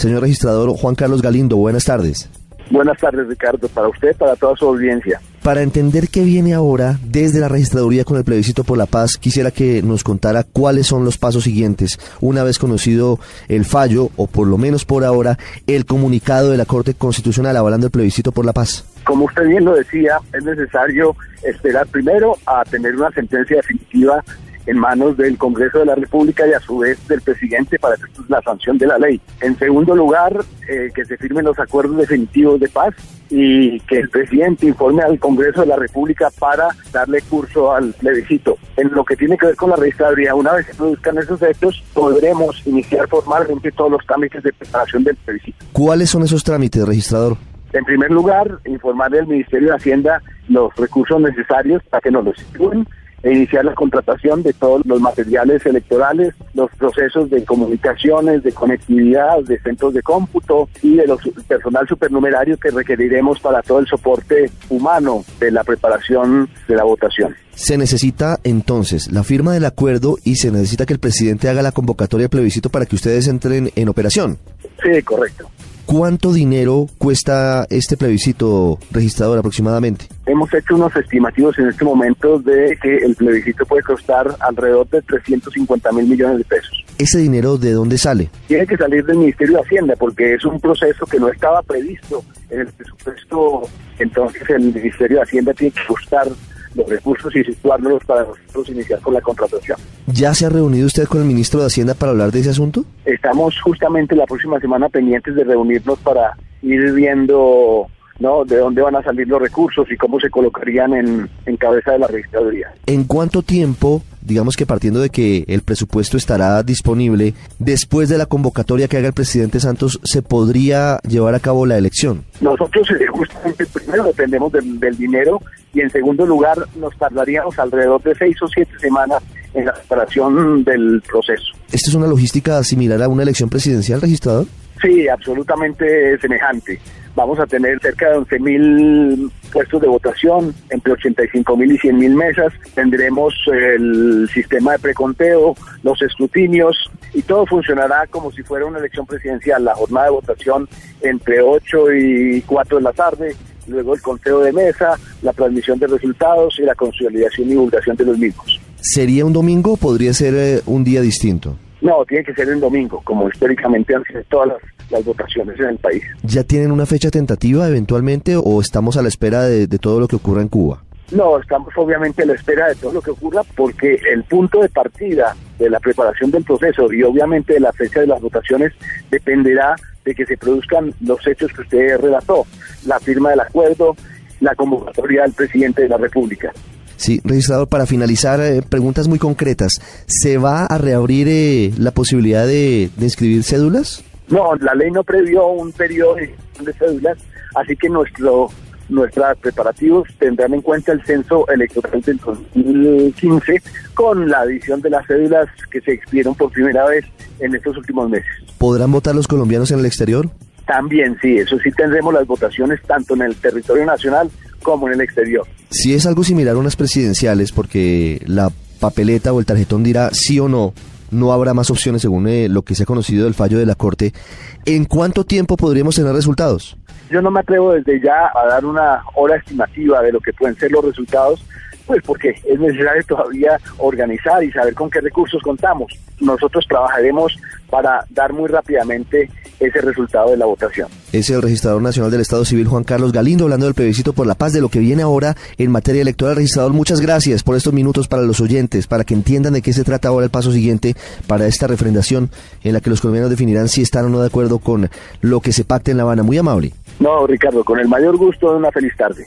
Señor registrador Juan Carlos Galindo, buenas tardes. Buenas tardes, Ricardo, para usted, para toda su audiencia. Para entender qué viene ahora desde la registraduría con el plebiscito por la paz, quisiera que nos contara cuáles son los pasos siguientes, una vez conocido el fallo, o por lo menos por ahora, el comunicado de la Corte Constitucional avalando el plebiscito por la paz. Como usted bien lo decía, es necesario esperar primero a tener una sentencia definitiva en manos del Congreso de la República y a su vez del presidente para la sanción de la ley. En segundo lugar, eh, que se firmen los acuerdos definitivos de paz y que el presidente informe al Congreso de la República para darle curso al plebiscito. En lo que tiene que ver con la registraduría, una vez se produzcan esos hechos, podremos iniciar formalmente todos los trámites de preparación del plebiscito. ¿Cuáles son esos trámites, registrador? En primer lugar, informarle al Ministerio de Hacienda los recursos necesarios para que nos los sitúen e iniciar la contratación de todos los materiales electorales, los procesos de comunicaciones, de conectividad, de centros de cómputo y de los personal supernumerario que requeriremos para todo el soporte humano de la preparación de la votación. Se necesita entonces la firma del acuerdo y se necesita que el presidente haga la convocatoria de plebiscito para que ustedes entren en operación. Sí, correcto. ¿Cuánto dinero cuesta este plebiscito registrador aproximadamente? Hemos hecho unos estimativos en este momento de que el plebiscito puede costar alrededor de 350 mil millones de pesos. ¿Ese dinero de dónde sale? Tiene que salir del Ministerio de Hacienda porque es un proceso que no estaba previsto en el presupuesto. Entonces el Ministerio de Hacienda tiene que buscar los recursos y situarlos para nosotros iniciar con la contratación. ¿Ya se ha reunido usted con el ministro de Hacienda para hablar de ese asunto? Estamos justamente la próxima semana pendientes de reunirnos para ir viendo ¿no? de dónde van a salir los recursos y cómo se colocarían en, en cabeza de la registraduría. ¿En cuánto tiempo, digamos que partiendo de que el presupuesto estará disponible, después de la convocatoria que haga el presidente Santos, se podría llevar a cabo la elección? Nosotros eh, justamente primero dependemos del, del dinero y en segundo lugar nos tardaríamos alrededor de seis o siete semanas en la preparación del proceso. ¿Esta es una logística similar a una elección presidencial, registrador? Sí, absolutamente semejante. Vamos a tener cerca de 11.000 puestos de votación, entre 85.000 y 100.000 mesas. Tendremos el sistema de preconteo, los escrutinios y todo funcionará como si fuera una elección presidencial. La jornada de votación entre 8 y 4 de la tarde, luego el conteo de mesa, la transmisión de resultados y la consolidación y divulgación de los mismos. ¿Sería un domingo o podría ser eh, un día distinto? No, tiene que ser el domingo, como históricamente han sido todas las, las votaciones en el país. ¿Ya tienen una fecha tentativa eventualmente o estamos a la espera de, de todo lo que ocurra en Cuba? No, estamos obviamente a la espera de todo lo que ocurra porque el punto de partida de la preparación del proceso y obviamente de la fecha de las votaciones dependerá de que se produzcan los hechos que usted relató, la firma del acuerdo, la convocatoria del presidente de la República. Sí, registrador, para finalizar, eh, preguntas muy concretas. ¿Se va a reabrir eh, la posibilidad de, de, inscribir cédulas? No, la ley no previó un periodo de cédulas, así que nuestro nuestros preparativos tendrán en cuenta el censo electoral del 2015 con la adición de las cédulas que se expidieron por primera vez en estos últimos meses. ¿Podrán votar los colombianos en el exterior? También, sí, eso sí tendremos las votaciones tanto en el territorio nacional como en el exterior. Si es algo similar a unas presidenciales, porque la papeleta o el tarjetón dirá sí o no, no habrá más opciones según eh, lo que se ha conocido del fallo de la Corte. ¿En cuánto tiempo podríamos tener resultados? Yo no me atrevo desde ya a dar una hora estimativa de lo que pueden ser los resultados, pues porque es necesario todavía organizar y saber con qué recursos contamos. Nosotros trabajaremos para dar muy rápidamente ese resultado de la votación. Es el registrador nacional del Estado Civil Juan Carlos Galindo hablando del plebiscito por la paz de lo que viene ahora en materia electoral. Registrador, muchas gracias por estos minutos para los oyentes, para que entiendan de qué se trata ahora el paso siguiente para esta refrendación en la que los colombianos definirán si están o no de acuerdo con lo que se pacte en La Habana. Muy amable. No, Ricardo, con el mayor gusto, una feliz tarde.